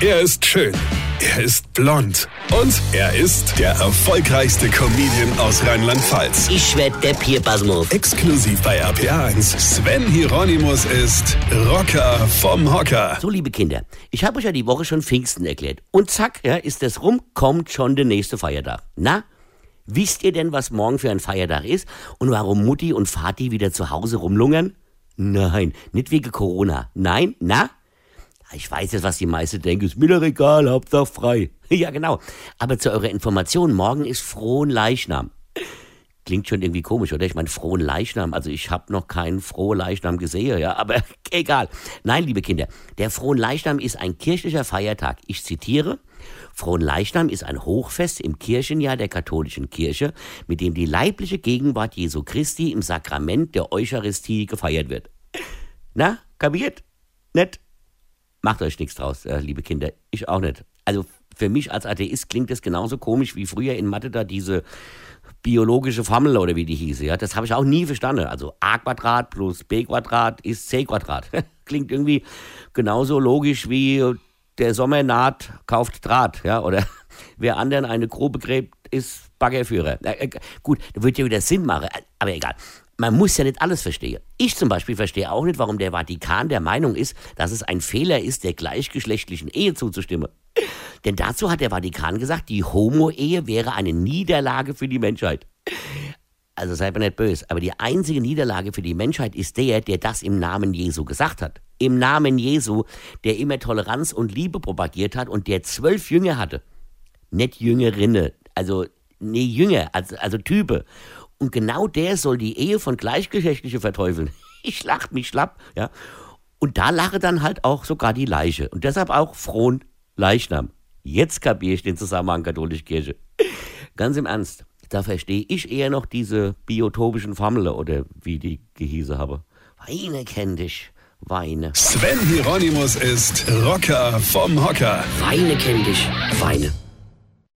Er ist schön. Er ist blond. Und er ist der erfolgreichste Comedian aus Rheinland-Pfalz. Ich werd der Pierpasmus. Exklusiv bei RPA1. Sven Hieronymus ist Rocker vom Hocker. So, liebe Kinder, ich habe euch ja die Woche schon Pfingsten erklärt. Und zack, ja, ist das rum, kommt schon der nächste Feiertag. Na, wisst ihr denn, was morgen für ein Feiertag ist und warum Mutti und Vati wieder zu Hause rumlungern? Nein, nicht wegen Corona. Nein, na? Ich weiß jetzt, was die meisten denken. Ist mir doch egal, Hauptsache frei. ja, genau. Aber zu eurer Information, morgen ist frohen Leichnam. Klingt schon irgendwie komisch, oder? Ich meine, frohen Leichnam. Also ich habe noch keinen frohen Leichnam gesehen, ja, aber egal. Nein, liebe Kinder, der frohen Leichnam ist ein kirchlicher Feiertag. Ich zitiere, Frohen Leichnam ist ein Hochfest im Kirchenjahr der katholischen Kirche, mit dem die leibliche Gegenwart Jesu Christi im Sakrament der Eucharistie gefeiert wird. Na, kapiert? Nett? Macht euch nichts draus, äh, liebe Kinder. Ich auch nicht. Also für mich als Atheist klingt das genauso komisch wie früher in Mathe da diese biologische Formel oder wie die hieße. Ja? Das habe ich auch nie verstanden. Also a Quadrat plus b Quadrat ist c Quadrat. klingt irgendwie genauso logisch wie der Sommer naht, kauft Draht. Ja? Oder wer anderen eine Grube gräbt, ist Baggerführer. Äh, gut, da wird ja wieder Sinn machen, aber egal man muss ja nicht alles verstehen. Ich zum Beispiel verstehe auch nicht, warum der Vatikan der Meinung ist, dass es ein Fehler ist, der gleichgeschlechtlichen Ehe zuzustimmen. Denn dazu hat der Vatikan gesagt, die Homo-Ehe wäre eine Niederlage für die Menschheit. Also seid mir nicht böse, aber die einzige Niederlage für die Menschheit ist der, der das im Namen Jesu gesagt hat. Im Namen Jesu, der immer Toleranz und Liebe propagiert hat und der zwölf Jünger hatte. Nicht Jüngerinne, also nee, Jünger, also, also Type. Und genau der soll die Ehe von Gleichgeschlechtlichen verteufeln. Ich lach mich schlapp, ja. Und da lache dann halt auch sogar die Leiche. Und deshalb auch frohen Leichnam. Jetzt kapiere ich den Zusammenhang katholische Kirche. Ganz im Ernst, da verstehe ich eher noch diese biotopischen Formeln oder wie die gehieße habe. Weine kenn dich. Weine. Sven Hieronymus ist Rocker vom Hocker. Weine kenn dich. Weine.